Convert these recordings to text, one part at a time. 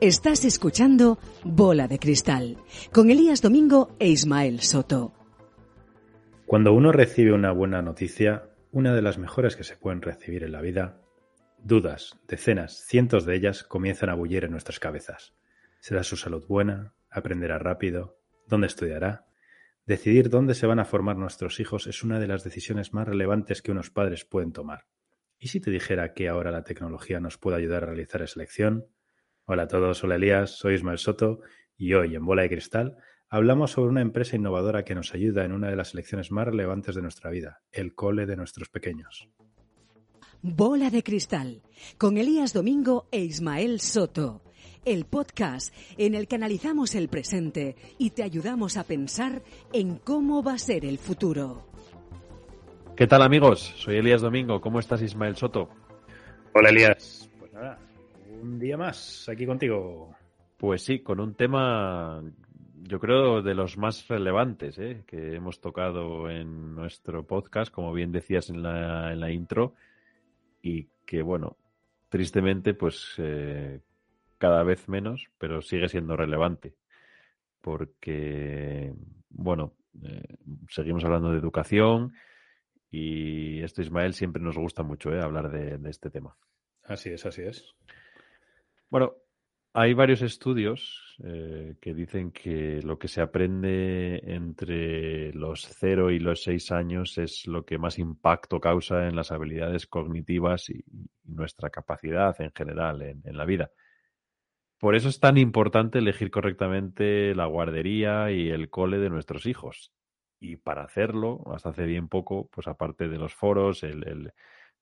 Estás escuchando Bola de Cristal con Elías Domingo e Ismael Soto. Cuando uno recibe una buena noticia, una de las mejores que se pueden recibir en la vida, dudas, decenas, cientos de ellas comienzan a bullir en nuestras cabezas. ¿Será su salud buena? ¿Aprenderá rápido? ¿Dónde estudiará? Decidir dónde se van a formar nuestros hijos es una de las decisiones más relevantes que unos padres pueden tomar. ¿Y si te dijera que ahora la tecnología nos puede ayudar a realizar esa elección? Hola a todos, hola Elías, soy Ismael Soto y hoy en Bola de Cristal hablamos sobre una empresa innovadora que nos ayuda en una de las elecciones más relevantes de nuestra vida, el cole de nuestros pequeños. Bola de Cristal con Elías Domingo e Ismael Soto. El podcast en el que analizamos el presente y te ayudamos a pensar en cómo va a ser el futuro. ¿Qué tal amigos? Soy Elías Domingo. ¿Cómo estás Ismael Soto? Hola Elías. Pues nada, un día más aquí contigo. Pues sí, con un tema yo creo de los más relevantes ¿eh? que hemos tocado en nuestro podcast, como bien decías en la, en la intro, y que bueno, tristemente pues eh, cada vez menos, pero sigue siendo relevante, porque bueno, eh, seguimos hablando de educación y esto Ismael siempre nos gusta mucho ¿eh? hablar de, de este tema. Así es, así es. Bueno, hay varios estudios eh, que dicen que lo que se aprende entre los 0 y los 6 años es lo que más impacto causa en las habilidades cognitivas y, nuestra capacidad en general en, en, la vida. Por eso es tan importante elegir correctamente la guardería y el cole de nuestros hijos. Y para hacerlo, hasta hace bien poco, pues aparte de los foros, el, el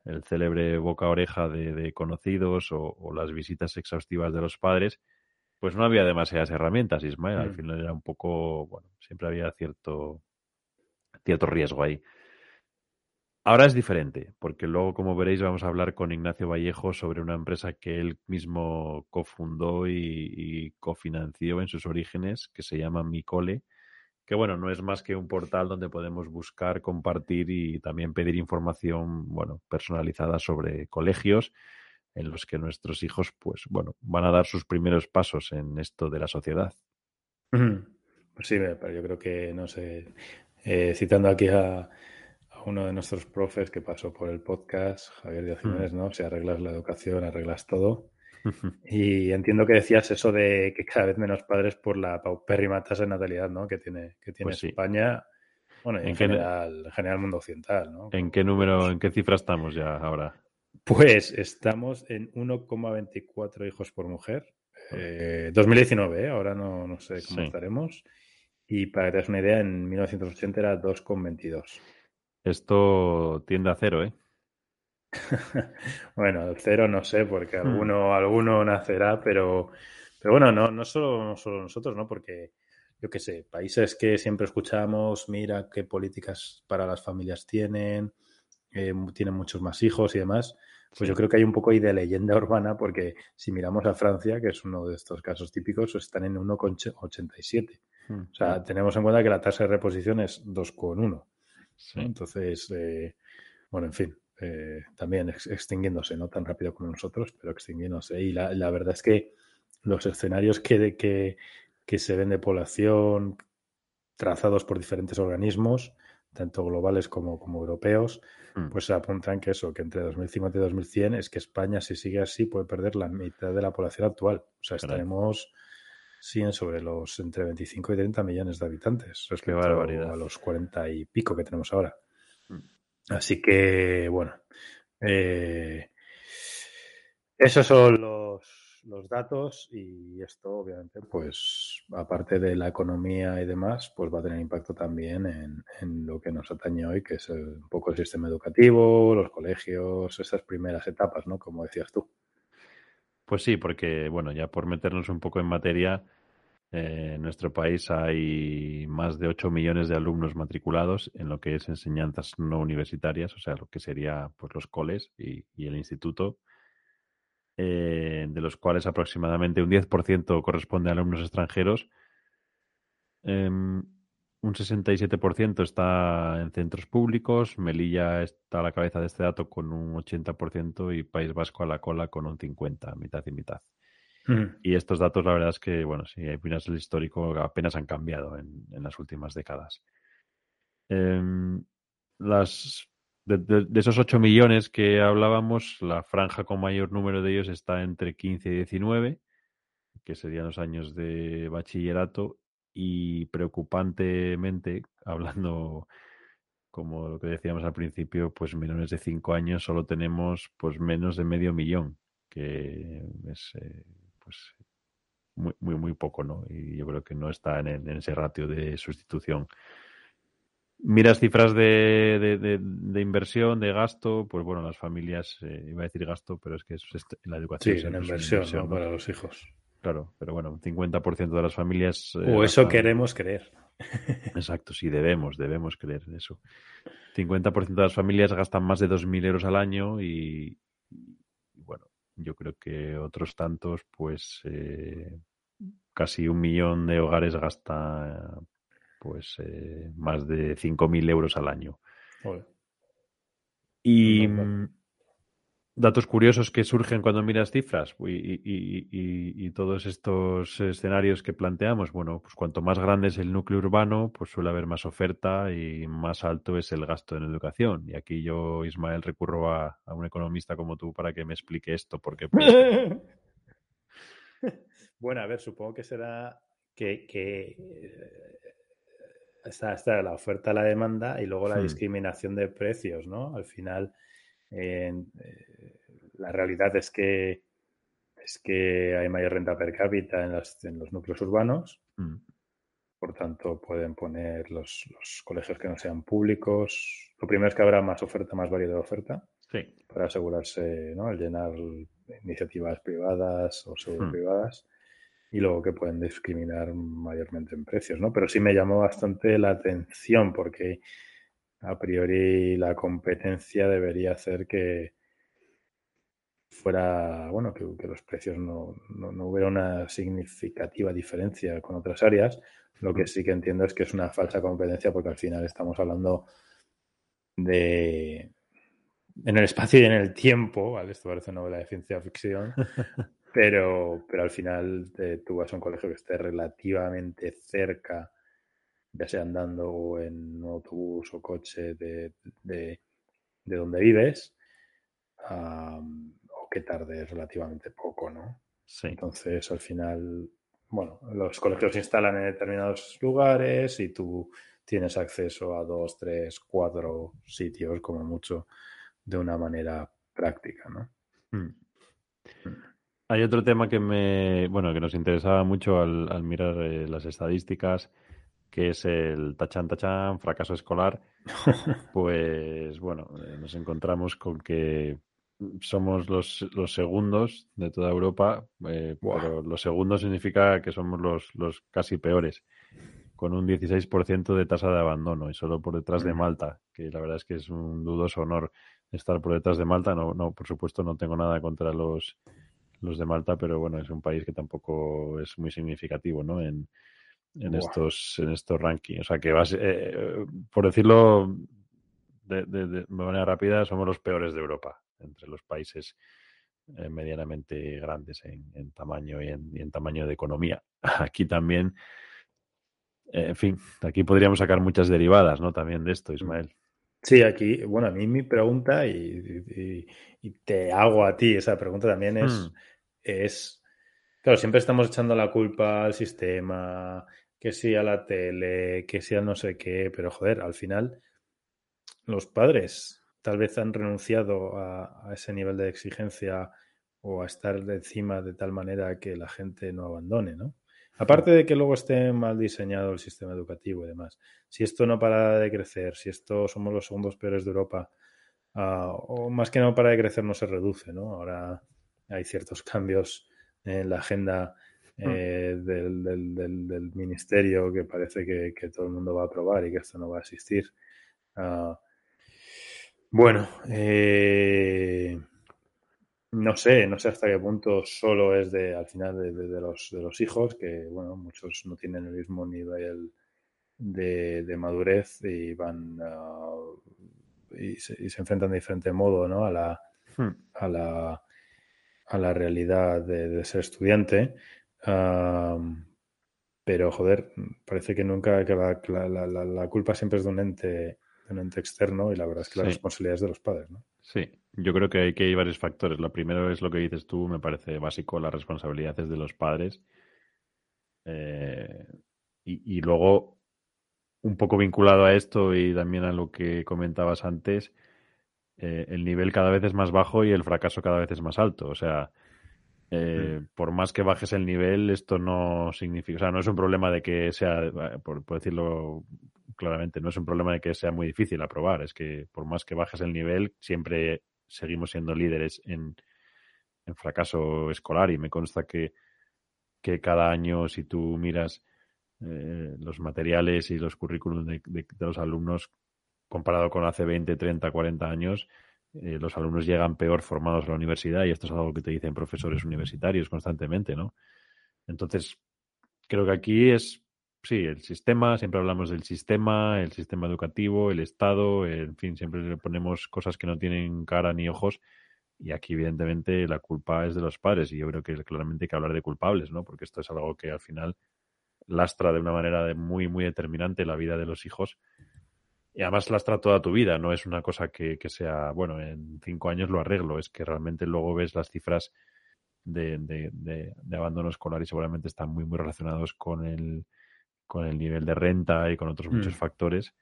el célebre boca-oreja de, de, conocidos o, o, las visitas exhaustivas de los padres, pues no había demasiadas herramientas, Ismael. Al mm. final era un poco, bueno, siempre había cierto, cierto riesgo ahí. Ahora es diferente, porque luego, como veréis, vamos a hablar con Ignacio Vallejo sobre una empresa que él mismo cofundó y, cofinanció en sus orígenes, que se llama Micole, que bueno, no es más que un portal donde podemos buscar, compartir y también pedir información, bueno, personalizada sobre colegios en los que nuestros hijos, pues bueno, van a dar sus primeros pasos en esto de la sociedad. Pues sí, pero yo creo que, no sé, eh, citando aquí a, uno de nuestros profes que pasó por el podcast, Javier Díaz Jiménez, mm. ¿no? Si arreglas la educación, arreglas todo. Y entiendo que decías eso de que cada vez menos padres por la paupérrima tasa de natalidad ¿no? que tiene, que tiene pues sí. España. Bueno, en, ¿En general, en general mundo occidental, ¿no? ¿En qué número, en qué cifra estamos ya ahora? Pues estamos en 1,24 hijos por mujer. Eh, 2019, ¿eh? ahora no, no sé cómo sí. estaremos. Y para que te des una idea, en 1980 era 2,22. Esto tiende a cero, ¿eh? bueno, cero no sé, porque alguno, hmm. alguno nacerá, pero, pero bueno, no, no, solo, no solo nosotros, ¿no? Porque, yo qué sé, países que siempre escuchamos, mira qué políticas para las familias tienen, eh, tienen muchos más hijos y demás, pues yo creo que hay un poco ahí de leyenda urbana, porque si miramos a Francia, que es uno de estos casos típicos, están en 1,87. Hmm. O sea, tenemos en cuenta que la tasa de reposición es 2,1. Sí. Entonces, eh, bueno, en fin, eh, también ex extinguiéndose, no tan rápido como nosotros, pero extinguiéndose. Y la, la verdad es que los escenarios que, que, que, se ven de población trazados por diferentes organismos, tanto globales como, como europeos, mm. pues apuntan que eso, que entre 2050 y 2100 es que España, si sigue así, puede perder la mitad de la población actual. O sea, estaremos sí, sobre los entre 25 y 30 millones de habitantes respecto a los 40 y pico que tenemos ahora. Así que, bueno, eh, esos son los, los, datos y esto obviamente pues aparte de la economía y demás, pues va a tener impacto también en, lo que nos atañe hoy, que es un poco el sistema educativo, los colegios, esas primeras etapas, ¿no? Como decías tú. Pues sí, porque, bueno, ya por meternos un poco en materia, eh, en nuestro país hay más de 8 millones de alumnos matriculados en lo que es enseñanzas no universitarias, o sea, lo que sería pues, los coles y, el instituto, eh, de los cuales aproximadamente un 10% corresponde a alumnos extranjeros. Em, un 67% está en centros públicos, Melilla está a la cabeza de este dato con un 80% y País Vasco a la cola con un 50%, mitad y mitad. Y estos datos, la verdad es que, bueno, si opinas el histórico, apenas han cambiado en, las últimas décadas. Em, las, de, esos 8 millones que hablábamos, la franja con mayor número de ellos está entre 15 y 19, que serían los años de bachillerato, y preocupantemente, hablando como lo que decíamos al principio, pues menores de 5 años solo tenemos pues menos de medio millón, que es eh, pues muy, muy, muy poco, ¿no? Y yo creo que no está en, ese ratio de sustitución. Miras cifras de, de, inversión, de gasto, pues bueno, las familias, eh, iba a decir gasto, pero es que es la educación. Sí, en inversión, para los hijos. Claro, pero bueno, un 50% de las familias... Eh, o eso queremos creer. Exacto, sí, debemos, debemos creer en eso. 50% de las familias gastan más de 2.000 euros al año y, bueno, yo creo que otros tantos, pues eh, casi un millón de hogares gasta pues eh, más de 5.000 euros al año. Y datos curiosos que surgen cuando miras cifras y, todos estos escenarios que planteamos, bueno, pues cuanto más grande es el núcleo urbano, pues suele haber más oferta y más alto es el gasto en educación. Y aquí yo, Ismael, recurro a, un economista como tú para que me explique esto, porque... Pues, bueno, a ver, supongo que será que, eh, está, la oferta, la demanda y luego la hmm. discriminación de precios, ¿no? Al final eh, la realidad es que es que hay mayor renta per cápita en, en los núcleos urbanos. Mm. Por tanto, pueden poner los, colegios que no sean públicos. Lo primero es que habrá más oferta, más variedad de oferta. Para asegurarse, ¿no? El llenar iniciativas privadas o seguro mm. privadas. Y luego que pueden discriminar mayormente en precios, ¿no? Pero sí me llamó bastante la atención porque a priori la competencia debería hacer que fuera, bueno, que, los precios no, hubiera una significativa diferencia con otras áreas. Lo que sí que entiendo es que es una falsa competencia porque al final estamos hablando de en el espacio y en el tiempo, ¿vale? Esto parece una novela de ciencia ficción, pero, pero al final eh, tú vas a un colegio que esté relativamente cerca ya sea andando o en autobús o coche de, de, donde vives, o que tarde relativamente poco, ¿no? Sí. Entonces, al final, bueno, los colegios se instalan en determinados lugares y tú tienes acceso a dos, tres, cuatro sitios, como mucho, de una manera práctica, ¿no? Hmm. Hmm. Hay otro tema que me, bueno, que nos interesaba mucho al, mirar eh, las estadísticas que es el tachan tachan fracaso escolar, pues bueno, eh, nos encontramos con que somos los, los segundos de toda Europa, eh, pero los segundos significa que somos los, los casi peores, con un 16% de tasa de abandono y solo por detrás de Malta, que la verdad es que es un dudoso honor estar por detrás de Malta. No, no por supuesto, no tengo nada contra los, los de Malta, pero bueno, es un país que tampoco es muy significativo, ¿no? En, en estos en estos rankings. O sea que vas, eh, por decirlo de, manera rápida, somos los peores de Europa entre los países eh, medianamente grandes en, tamaño y en, tamaño de economía. Aquí también, eh, en fin, aquí podríamos sacar muchas derivadas, ¿no? También de esto, Ismael. Sí, aquí, bueno, a mí mi pregunta, y, te hago a ti esa pregunta también es, hmm. es, claro, siempre estamos echando la culpa al sistema, que sí a la tele, que sea no sé qué, pero joder, al final los padres tal vez han renunciado a, ese nivel de exigencia o a estar encima de tal manera que la gente no abandone, ¿no? Aparte de que luego esté mal diseñado el sistema educativo y demás, si esto no para de crecer, si esto somos los segundos peores de Europa, uh, o más que no para de crecer, no se reduce, ¿no? Ahora hay ciertos cambios en la agenda. Eh, del, del, del, ministerio que parece que, que, todo el mundo va a aprobar y que esto no va a existir. Uh, bueno, eh, no sé, no sé hasta qué punto solo es de al final de, de, de, los, de los hijos, que bueno, muchos no tienen el mismo nivel de, de madurez y van uh, y, se, y, se, enfrentan de diferente modo ¿no? a, la, hmm. a, la, a la realidad de, ser estudiante. Um, pero joder, parece que nunca que la, la, la, la, culpa siempre es de un ente, de un ente externo y la verdad es que la responsabilidad es de los padres, ¿no? Sí, yo creo que hay, que hay varios factores. Lo primero es lo que dices tú, me parece básico, la responsabilidad es de los padres. Eh, y, y, luego, un poco vinculado a esto y también a lo que comentabas antes, eh, el nivel cada vez es más bajo y el fracaso cada vez es más alto. O sea, eh, mm. por más que bajes el nivel, esto no significa, o sea, no es un problema de que sea, eh, por, por, decirlo claramente, no es un problema de que sea muy difícil aprobar, es que por más que bajes el nivel, siempre seguimos siendo líderes en, en fracaso escolar y me consta que, que cada año, si tú miras eh, los materiales y los currículums de, de, de, los alumnos comparado con hace 20, 30, 40 años, eh, los alumnos llegan peor formados a la universidad y esto es algo que te dicen profesores universitarios constantemente, ¿no? Entonces, creo que aquí es, sí, el sistema, siempre hablamos del sistema, el sistema educativo, el Estado, en fin, siempre le ponemos cosas que no tienen cara ni ojos y aquí evidentemente la culpa es de los padres y yo creo que claramente hay que hablar de culpables, ¿no? Porque esto es algo que al final lastra de una manera de muy, muy determinante la vida de los hijos y además lastra toda tu vida, no es una cosa que, que, sea, bueno, en cinco años lo arreglo, es que realmente luego ves las cifras de, de, de, de abandono escolar y seguramente están muy, muy relacionados con el, con el nivel de renta y con otros mm. muchos factores.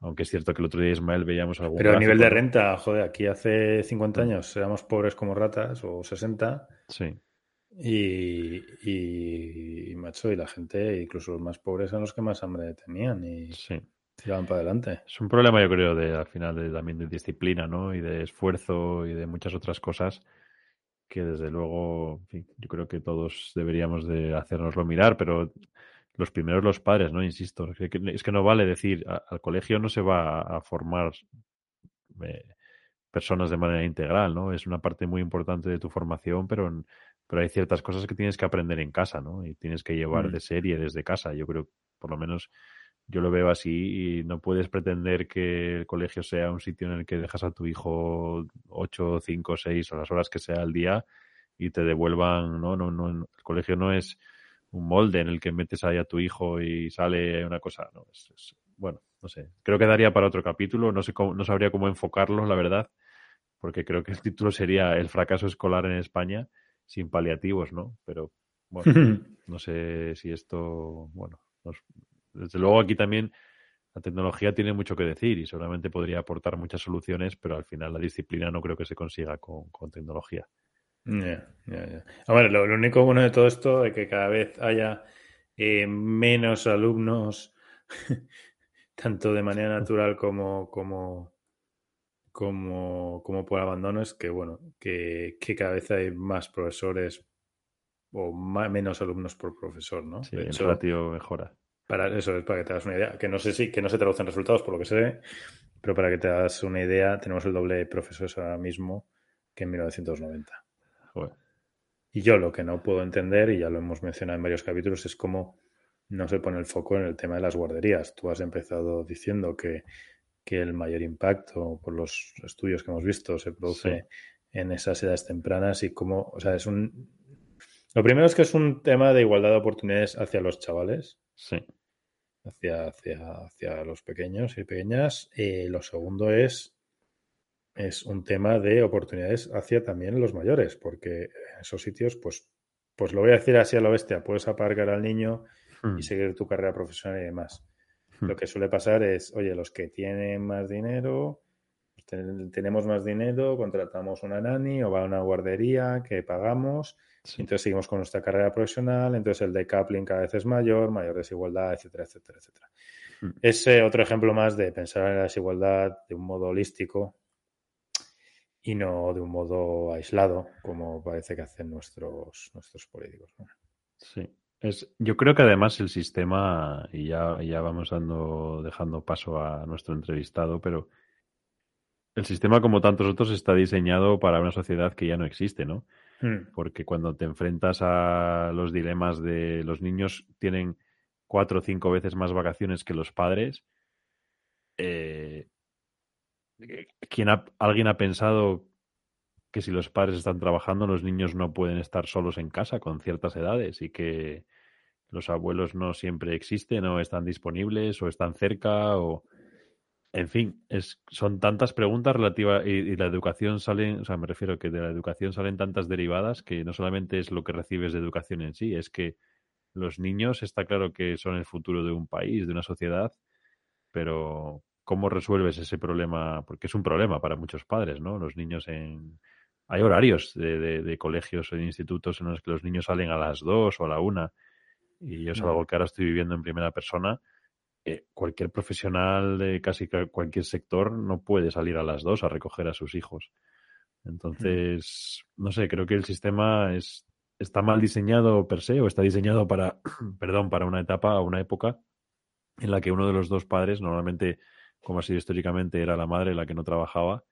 Aunque es cierto que el otro día, Ismael, veíamos algo. Pero a nivel de renta, joder, aquí hace 50 mm. años éramos pobres como ratas o 60. Sí. Y, y, y, macho, y la gente, incluso los más pobres, eran los que más hambre tenían. Y, sí. Tiraban para adelante. Es un problema, yo creo, de al final de, también de disciplina, ¿no? Y de esfuerzo y de muchas otras cosas que desde luego, en fin, yo creo que todos deberíamos de hacernoslo mirar, pero los primeros los padres, ¿no? Insisto, es que, es que no vale decir, a, al colegio no se va a, a formar eh, personas de manera integral, ¿no? Es una parte muy importante de tu formación, pero, pero hay ciertas cosas que tienes que aprender en casa, ¿no? Y tienes que llevar mm. de serie desde casa. Yo creo, por lo menos yo lo veo así y no puedes pretender que el colegio sea un sitio en el que dejas a tu hijo ocho, cinco, seis o las horas que sea al día y te devuelvan, no, no, no, el colegio no es un molde en el que metes ahí a tu hijo y sale una cosa, no, es, es, bueno, no sé, creo que daría para otro capítulo, no sé cómo, no sabría cómo enfocarlo, la verdad, porque creo que el título sería El fracaso escolar en España sin paliativos, ¿no? Pero bueno, no sé si esto, bueno, nos, desde luego aquí también la tecnología tiene mucho que decir y seguramente podría aportar muchas soluciones, pero al final la disciplina no creo que se consiga con, con tecnología. Yeah, yeah, yeah. A ver, lo, lo, único bueno de todo esto es que cada vez haya eh, menos alumnos, tanto de manera natural como, como, como, como por abandono, es que bueno, que, que cada vez hay más profesores o más, menos alumnos por profesor, ¿no? Sí, hecho, el ratio mejora. Para eso es para que te hagas una idea. Que no sé si que no se traducen resultados por lo que se ve, pero para que te hagas una idea, tenemos el doble de profesores ahora mismo que en 1990. Joder. Y yo lo que no puedo entender, y ya lo hemos mencionado en varios capítulos, es cómo no se pone el foco en el tema de las guarderías. Tú has empezado diciendo que, que el mayor impacto, por los estudios que hemos visto, se produce sí. en esas edades tempranas y cómo, o sea, es un... Lo primero es que es un tema de igualdad de oportunidades hacia los chavales. Sí hacia, hacia, hacia los pequeños y pequeñas. Eh, lo segundo es, es un tema de oportunidades hacia también los mayores, porque en esos sitios, pues, pues lo voy a decir así a la bestia, puedes aparcar al niño hmm. y seguir tu carrera profesional y demás. Hmm. Lo que suele pasar es, oye, los que tienen más dinero, tenemos más dinero, contratamos una nani o va a una guardería que pagamos, entonces seguimos con nuestra carrera profesional, entonces el decoupling cada vez es mayor, mayor desigualdad, etcétera, etcétera, etcétera. Mm. Es otro ejemplo más de pensar en la desigualdad de un modo holístico y no de un modo aislado, como parece que hacen nuestros, nuestros políticos. Sí. Es, yo creo que además el sistema, y ya, ya vamos dando, dejando paso a nuestro entrevistado, pero el sistema, como tantos otros, está diseñado para una sociedad que ya no existe, ¿no? Hmm. Porque cuando te enfrentas a los dilemas de los niños tienen cuatro o cinco veces más vacaciones que los padres, eh, ¿quién ¿alguien ha pensado que si los padres están trabajando, los niños no pueden estar solos en casa con ciertas edades y que los abuelos no siempre existen o están disponibles o están cerca o en fin, es, son tantas preguntas relativas y, la educación salen, o sea, me refiero que de la educación salen tantas derivadas que no solamente es lo que recibes de educación en sí, es que los niños está claro que son el futuro de un país, de una sociedad, pero ¿cómo resuelves ese problema? Porque es un problema para muchos padres, ¿no? Los niños en... Hay horarios de, de, colegios o de institutos en los que los niños salen a las dos o a la una y yo es algo que ahora estoy viviendo en primera persona cualquier profesional de casi cualquier sector no puede salir a las dos a recoger a sus hijos. Entonces, no sé, creo que el sistema es, está mal diseñado per se o está diseñado para, perdón, para una etapa o una época en la que uno de los dos padres, normalmente, como ha sido históricamente, era la madre la que no trabajaba,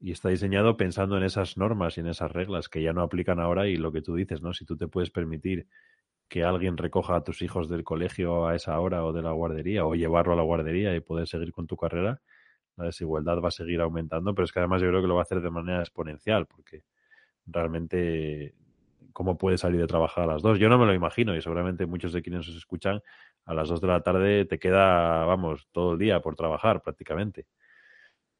y está diseñado pensando en esas normas y en esas reglas que ya no aplican ahora y lo que tú dices, ¿no? Si tú te puedes permitir que alguien recoja a tus hijos del colegio a esa hora o de la guardería o llevarlo a la guardería y poder seguir con tu carrera, la desigualdad va a seguir aumentando, pero es que además yo creo que lo va a hacer de manera exponencial porque realmente cómo puede salir de trabajar a las dos. Yo no me lo imagino y seguramente muchos de quienes os escuchan a las dos de la tarde te queda, vamos, todo el día por trabajar prácticamente.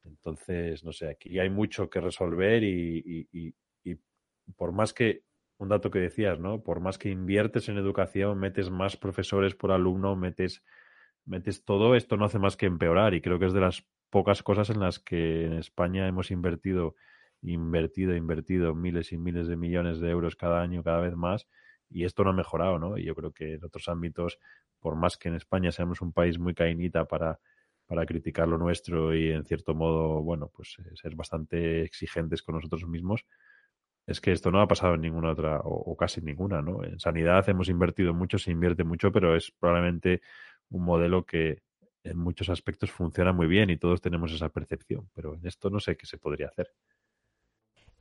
Entonces, no sé, aquí hay mucho que resolver y, y por más que un dato que decías, ¿no? Por más que inviertes en educación, metes más profesores por alumno, metes, metes todo, esto no hace más que empeorar. Y creo que es de las pocas cosas en las que en España hemos invertido, invertido, invertido miles y miles de millones de euros cada año, cada vez más, y esto no ha mejorado, ¿no? Y yo creo que en otros ámbitos, por más que en España seamos un país muy cainita para, para criticar lo nuestro y en cierto modo, bueno, pues eh, ser bastante exigentes con nosotros mismos, es que esto no ha pasado en ninguna otra, o, casi ninguna, ¿no? En sanidad hemos invertido mucho, se invierte mucho, pero es probablemente un modelo que en muchos aspectos funciona muy bien y todos tenemos esa percepción, pero en esto no sé qué se podría hacer.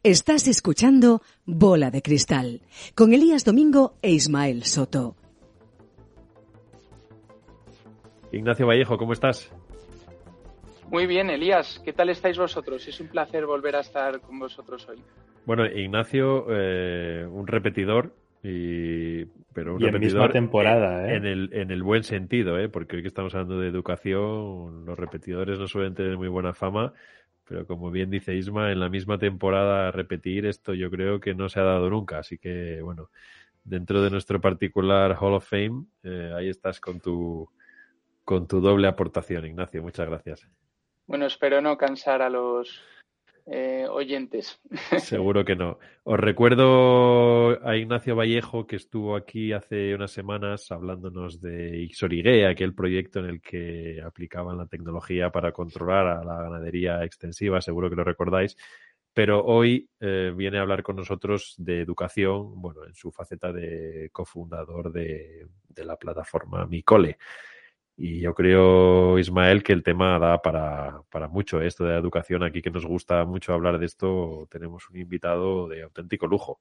Estás escuchando Bola de Cristal con Elías Domingo e Ismael Soto. Ignacio Vallejo, ¿cómo estás? Muy bien, Elías. ¿Qué tal estáis vosotros? Es un placer volver a estar con vosotros hoy. Bueno, Ignacio, eh, un repetidor, y, pero un repetidor misma temporada, ¿eh? en, el, en el buen sentido, ¿eh? porque hoy que estamos hablando de educación, los repetidores no suelen tener muy buena fama, pero como bien dice Isma, en la misma temporada repetir esto yo creo que no se ha dado nunca, así que bueno, dentro de nuestro particular Hall of Fame, eh, ahí estás con tu, con tu doble aportación, Ignacio, muchas gracias. Bueno, espero no cansar a los eh, oyentes. Seguro que no. Os recuerdo a Ignacio Vallejo que estuvo aquí hace unas semanas hablándonos de Ixoriguea, aquel proyecto en el que aplicaban la tecnología para controlar a la ganadería extensiva, seguro que lo recordáis. Pero hoy eh, viene a hablar con nosotros de educación, bueno, en su faceta de cofundador de, de la plataforma Micole. Y yo creo, Ismael, que el tema da para, mucho ¿eh? esto de la educación. Aquí que nos gusta mucho hablar de esto, tenemos un invitado de auténtico lujo.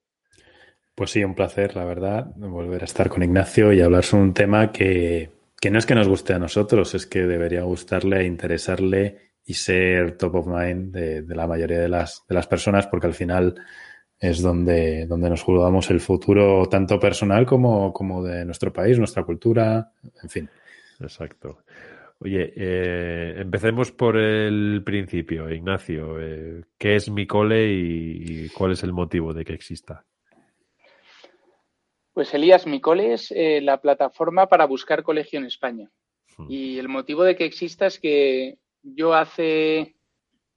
Pues sí, un placer, la verdad, volver a estar con Ignacio y hablar sobre un tema que, no es que nos guste a nosotros, es que debería gustarle, interesarle y ser top of mind de, la mayoría de las, de las personas, porque al final es donde, donde nos jugamos el futuro tanto personal como, como de nuestro país, nuestra cultura, en fin. Exacto. Oye, eh, empecemos por el principio, Ignacio. Eh, ¿Qué es Micole y, cuál es el motivo de que exista? Pues Elías, Micole es eh, la plataforma para buscar colegio en España. Hmm. Y el motivo de que exista es que yo hace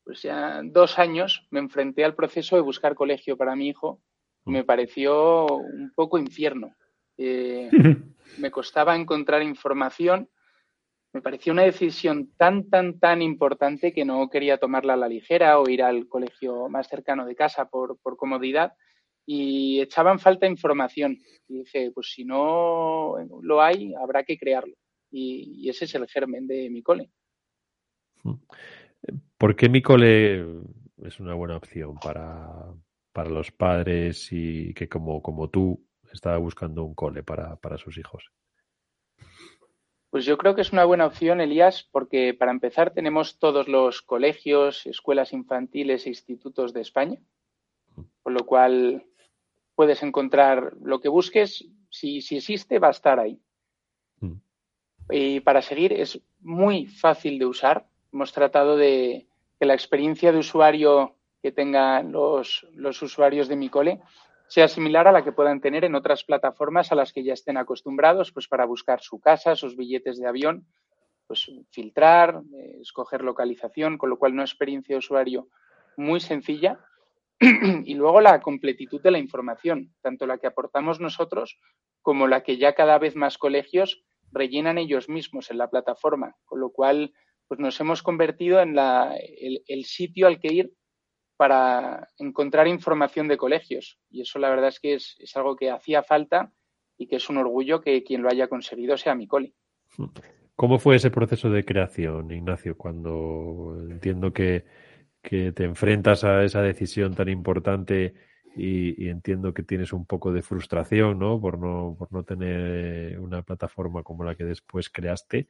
pues ya dos años me enfrenté al proceso de buscar colegio para mi hijo. Me pareció un poco infierno. Me costaba encontrar información. Me pareció una decisión tan, tan, tan importante que no quería tomarla a la ligera o ir al colegio más cercano de casa por, por comodidad. Y echaban falta información. Y dije, pues si no lo hay, habrá que crearlo. Y, y ese es el germen de mi cole. ¿Por qué mi cole es una buena opción para, para los padres y que como, como tú estaba buscando un cole para, para sus hijos? Pues yo creo que es una buena opción, Elías, porque para empezar tenemos todos los colegios, escuelas infantiles e institutos de España, con lo cual puedes encontrar lo que busques, si, si existe, va a estar ahí. Mm. Y para seguir es muy fácil de usar, hemos tratado de que la experiencia de usuario que tengan los, los usuarios de mi cole sea similar a la que puedan tener en otras plataformas a las que ya estén acostumbrados, pues para buscar su casa, sus billetes de avión, pues filtrar, eh, escoger localización, con lo cual una experiencia de usuario muy sencilla. y luego la completitud de la información, tanto la que aportamos nosotros como la que ya cada vez más colegios rellenan ellos mismos en la plataforma, con lo cual pues nos hemos convertido en la, el, sitio al que ir para encontrar información de colegios. Y eso la verdad es que es, algo que hacía falta y que es un orgullo que quien lo haya conseguido sea mi cole. ¿Cómo fue ese proceso de creación, Ignacio, cuando entiendo que, te enfrentas a esa decisión tan importante y, y, entiendo que tienes un poco de frustración ¿no? Por, no, por no tener una plataforma como la que después creaste?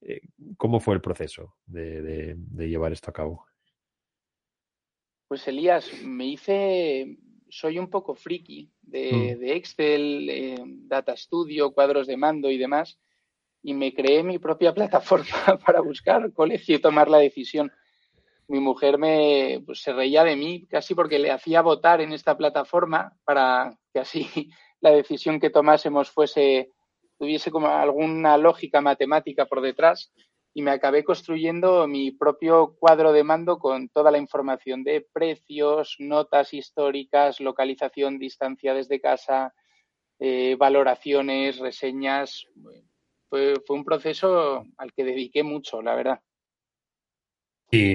Eh, ¿Cómo fue el proceso de, llevar esto a cabo? Pues Elías, me hice, soy un poco friki de, mm. Excel, eh, Data Studio, cuadros de mando y demás, y me creé mi propia plataforma para buscar colegio y tomar la decisión. Mi mujer me pues, se reía de mí casi porque le hacía votar en esta plataforma para que así la decisión que tomásemos fuese tuviese como alguna lógica matemática por detrás y me acabé construyendo mi propio cuadro de mando con toda la información de precios, notas históricas, localización, distancia desde casa, eh, valoraciones, reseñas. Fue, un proceso al que dediqué mucho, la verdad. Y,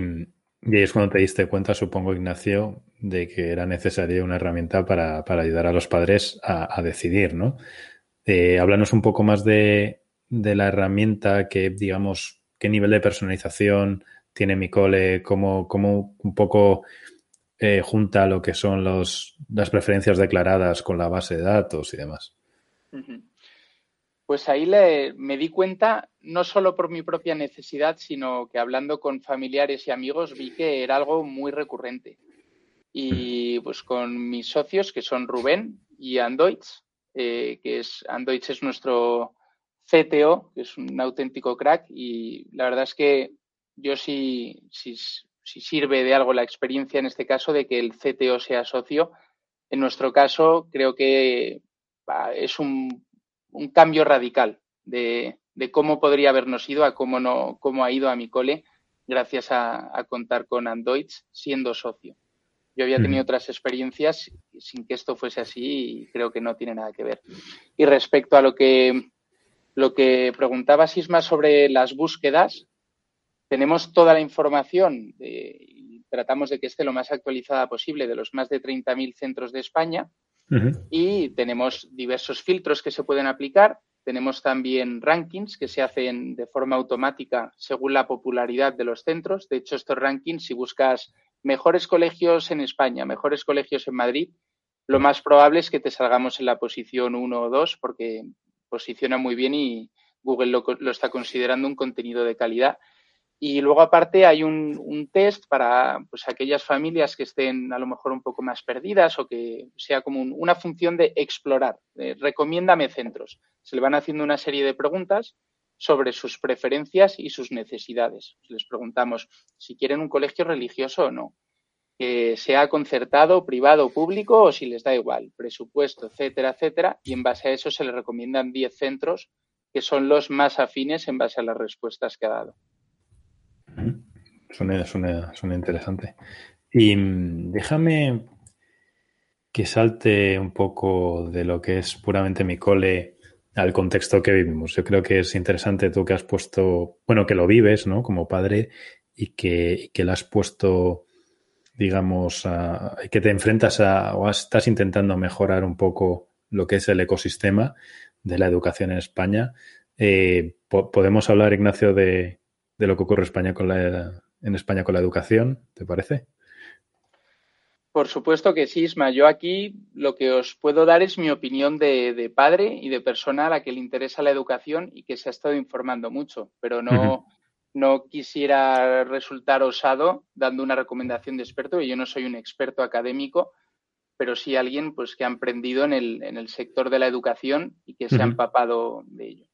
y es cuando te diste cuenta, supongo, Ignacio, de que era necesaria una herramienta para, ayudar a los padres a, decidir, ¿no? Eh, háblanos un poco más de, la herramienta que, digamos, qué nivel de personalización tiene mi cole, cómo, cómo un poco eh, junta lo que son los, las preferencias declaradas con la base de datos y demás. Pues ahí le, me di cuenta, no solo por mi propia necesidad, sino que hablando con familiares y amigos vi que era algo muy recurrente. Y pues con mis socios, que son Rubén y Andoitz, eh, que es Android es nuestro CTO, que es un auténtico crack y la verdad es que yo sí, si sirve de algo la experiencia en este caso de que el CTO sea socio. En nuestro caso creo que es un, cambio radical de, cómo podría habernos ido a cómo, no, cómo ha ido a mi cole gracias a, a contar con Android siendo socio. Yo había tenido otras experiencias sin que esto fuese así y creo que no tiene nada que ver. Y respecto a lo que, lo que preguntaba Sisma sobre las búsquedas, tenemos toda la información y tratamos de que esté lo más actualizada posible de los más de 30.000 centros de España y tenemos diversos filtros que se pueden aplicar. Tenemos también rankings que se hacen de forma automática según la popularidad de los centros. De hecho, estos rankings, si buscas mejores colegios en España, mejores colegios en Madrid, lo más probable es que te salgamos en la posición 1 o 2 porque posiciona muy bien y Google lo, está considerando un contenido de calidad. Y luego aparte hay un, test para pues, aquellas familias que estén a lo mejor un poco más perdidas o que sea como una función de explorar. recomiéndame centros. Se le van haciendo una serie de preguntas sobre sus preferencias y sus necesidades. Les preguntamos si quieren un colegio religioso o no, que sea concertado, privado público o si les da igual, presupuesto, etcétera, etcétera, y en base a eso se les recomiendan 10 centros que son los más afines en base a las respuestas que ha dado. suena, suena, suena interesante. Y mm, déjame que salte un poco de lo que es puramente mi cole al contexto que vivimos. Yo creo que es interesante tú que has puesto, bueno, que lo vives, ¿no? Como padre y que, que lo has puesto, digamos, a, que te enfrentas a, o estás intentando mejorar un poco lo que es el ecosistema de la educación en España. Eh, ¿Podemos hablar, Ignacio, de, de, lo que ocurre España, con la, en España con la educación? ¿Te parece? Por supuesto que sí, Isma. Yo aquí lo que os puedo dar es mi opinión de, padre y de persona a la que le interesa la educación y que se ha estado informando mucho, pero no, no quisiera resultar osado dando una recomendación de experto, y yo no soy un experto académico, pero sí alguien pues, que ha emprendido en el, en el sector de la educación y que se ha empapado de ello.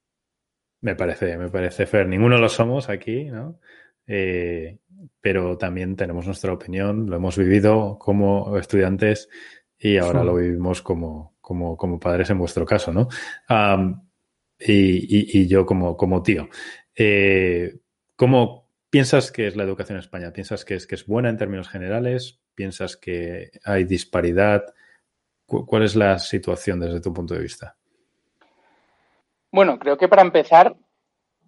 Me parece, me parece, Fer. Ninguno lo somos aquí, ¿no? Eh, pero también tenemos nuestra opinión, lo hemos vivido como estudiantes y ahora lo vivimos como, como, como, padres en vuestro caso, ¿no? y, y, yo como, como tío. Eh, ¿Cómo piensas que es la educación en España? ¿Piensas que es, que es buena en términos generales? ¿Piensas que hay disparidad? ¿Cuál es la situación desde tu punto de vista? Bueno, creo que para empezar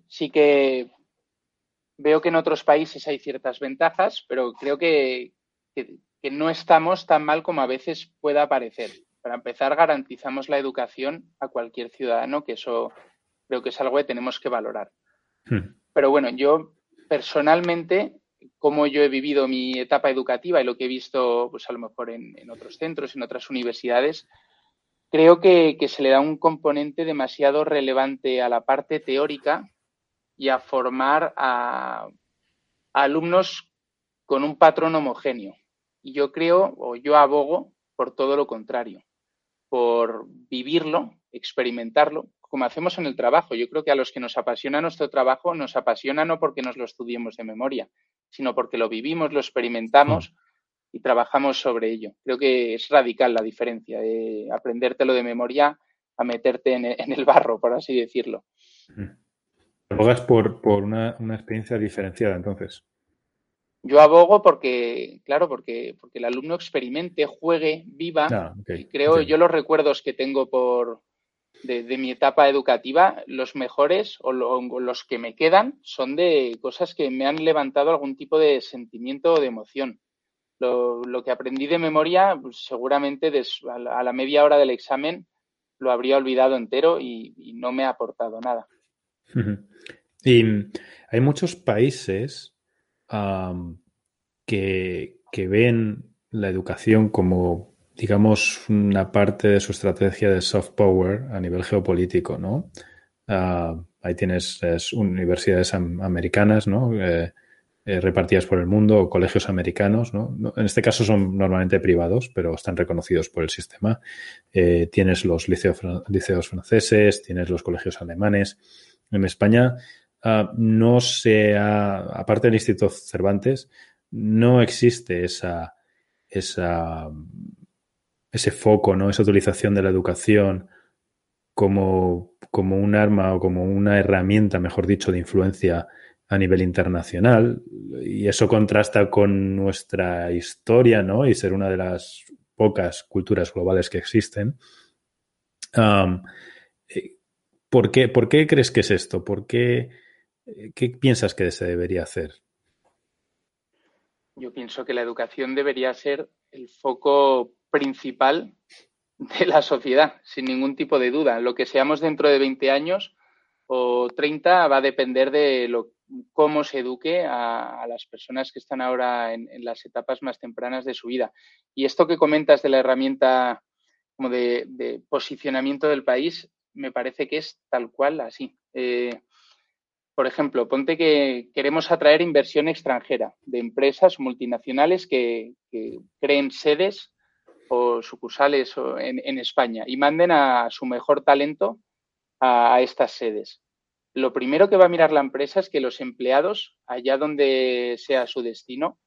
sí que Veo que en otros países hay ciertas ventajas, pero creo que, no estamos tan mal como a veces pueda parecer. Para empezar, garantizamos la educación a cualquier ciudadano, que eso creo que es algo que tenemos que valorar. Hmm. Pero bueno, yo personalmente, como yo he vivido mi etapa educativa y lo que he visto, pues a lo mejor en, otros centros, en otras universidades, creo que, se le da un componente demasiado relevante a la parte teórica y a formar a, alumnos con un patrón homogéneo. Y yo creo, o yo abogo por todo lo contrario, por vivirlo, experimentarlo, como hacemos en el trabajo. Yo creo que a los que nos apasiona nuestro trabajo nos apasiona no porque nos lo estudiemos de memoria, sino porque lo vivimos, lo experimentamos mm. y trabajamos sobre ello. Creo que es radical la diferencia de aprendértelo de memoria a meterte en el barro, por así decirlo. Abogas por, por una, experiencia diferenciada, entonces. Yo abogo porque, claro, porque, porque el alumno experimente, juegue, viva. Ah, y creo, yo los recuerdos que tengo por de, mi etapa educativa, los mejores o, los que me quedan son de cosas que me han levantado algún tipo de sentimiento o de emoción. Lo, que aprendí de memoria, pues, seguramente a, la, media hora del examen lo habría olvidado entero y no me ha aportado nada. Y hay muchos países que, ven la educación como, digamos, una parte de su estrategia de soft power a nivel geopolítico, ¿no? Ah, ahí tienes universidades americanas, ¿no? Eh, eh, repartidas por el mundo o colegios americanos, ¿no? En este caso son normalmente privados, pero están reconocidos por el sistema. Eh, tienes los liceos franceses, tienes los colegios alemanes. En España Ah, no se ha, aparte del Instituto Cervantes, no existe esa, esa, ese foco, ¿no? esa utilización de la educación como, como un arma o como una herramienta, mejor dicho, de influencia a nivel internacional. Y eso contrasta con nuestra historia, ¿no? Y ser una de las pocas culturas globales que existen. Eh, ¿por, qué, ¿Por qué crees que es esto? ¿Por qué eh, ¿Qué piensas que se debería hacer? Yo pienso que la educación debería ser el foco principal de la sociedad, sin ningún tipo de duda. Lo que seamos dentro de 20 años o 30 va a depender de lo, cómo se eduque a, las personas que están ahora en, las etapas más tempranas de su vida. Y esto que comentas de la herramienta como de, posicionamiento del país, me parece que es tal cual así. Eh, por ejemplo, ponte que queremos atraer inversión extranjera de empresas multinacionales que, creen sedes o sucursales en, España y manden a su mejor talento a, estas sedes. Lo primero que va a mirar la empresa es que los empleados, allá donde sea su destino,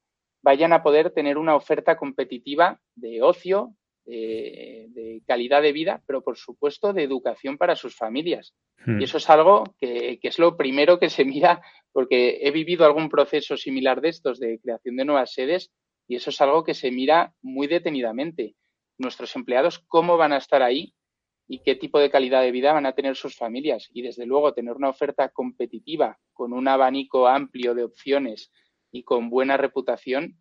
vayan a poder tener una oferta competitiva de ocio, de calidad de vida, pero por supuesto de educación para sus familias. Hmm. Y eso es algo que, que, es lo primero que se mira, porque he vivido algún proceso similar de estos de creación de nuevas sedes y eso es algo que se mira muy detenidamente. Nuestros empleados, cómo van a estar ahí y qué tipo de calidad de vida van a tener sus familias. Y desde luego tener una oferta competitiva con un abanico amplio de opciones y con buena reputación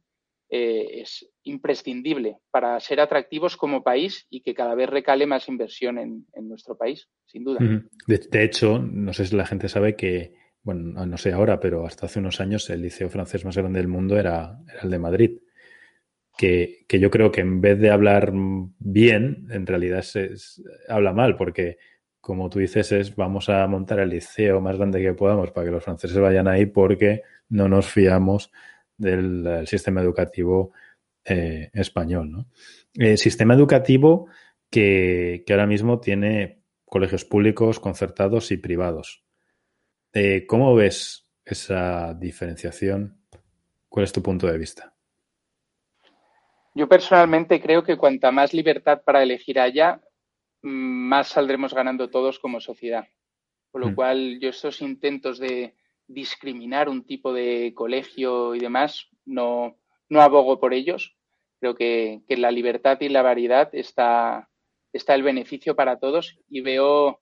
eh, es imprescindible para ser atractivos como país y que cada vez recale más inversión en, nuestro país, sin duda. De, de, hecho, no sé si la gente sabe que, bueno, no sé ahora, pero hasta hace unos años el liceo francés más grande del mundo era, era el de Madrid. Que, yo creo que en vez de hablar bien, en realidad se, habla mal, porque como tú dices, es vamos a montar el liceo más grande que podamos para que los franceses vayan ahí porque no nos fiamos del, sistema educativo eh, español. ¿no? El sistema educativo que, que, ahora mismo tiene colegios públicos, concertados y privados. Eh, ¿Cómo ves esa diferenciación? ¿Cuál es tu punto de vista? Yo personalmente creo que cuanta más libertad para elegir haya, más saldremos ganando todos como sociedad. Por lo mm. cual, yo estos intentos de discriminar un tipo de colegio y demás, no, no abogo por ellos. Creo que, que la libertad y la variedad está, está el beneficio para todos y veo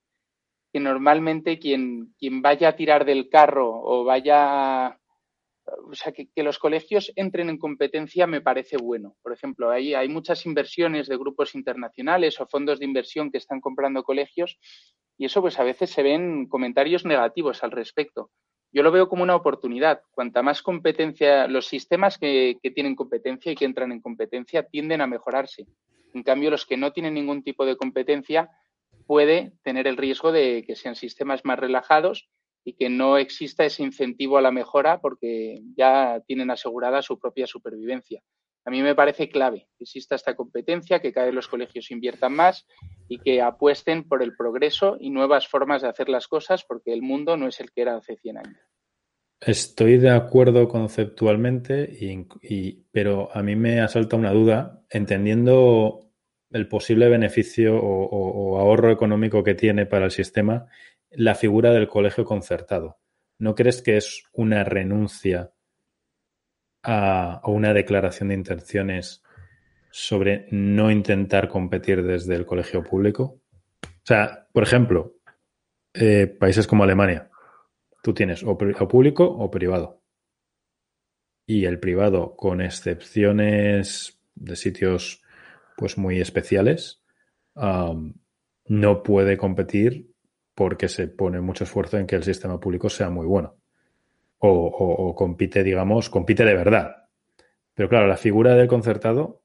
que normalmente quien, quien vaya a tirar del carro o vaya o sea, que, que, los colegios entren en competencia me parece bueno. Por ejemplo, hay, hay, muchas inversiones de grupos internacionales o fondos de inversión que están comprando colegios y eso pues a veces se ven comentarios negativos al respecto. Yo lo veo como una oportunidad. Cuanta más competencia, los sistemas que, que tienen competencia y que entran en competencia tienden a mejorarse. En cambio, los que no tienen ningún tipo de competencia puede tener el riesgo de que sean sistemas más relajados y que no exista ese incentivo a la mejora porque ya tienen asegurada su propia supervivencia. A mí me parece clave que exista esta competencia, que cada vez los colegios inviertan más y que apuesten por el progreso y nuevas formas de hacer las cosas porque el mundo no es el que era hace 100 años. Estoy de acuerdo conceptualmente, y, pero a mí me asalta una duda, entendiendo el posible beneficio o ahorro económico que tiene para el sistema la figura del colegio concertado. ¿No crees que es una renuncia a, una declaración de intenciones sobre no intentar competir desde el colegio público? O sea, por ejemplo, eh, países como Alemania, tú tienes o, público o privado. Y el privado, con excepciones de sitios pues muy especiales, no puede competir porque se pone mucho esfuerzo en que el sistema público sea muy bueno. O, o, o, compite, digamos, compite de verdad. Pero claro, la figura del concertado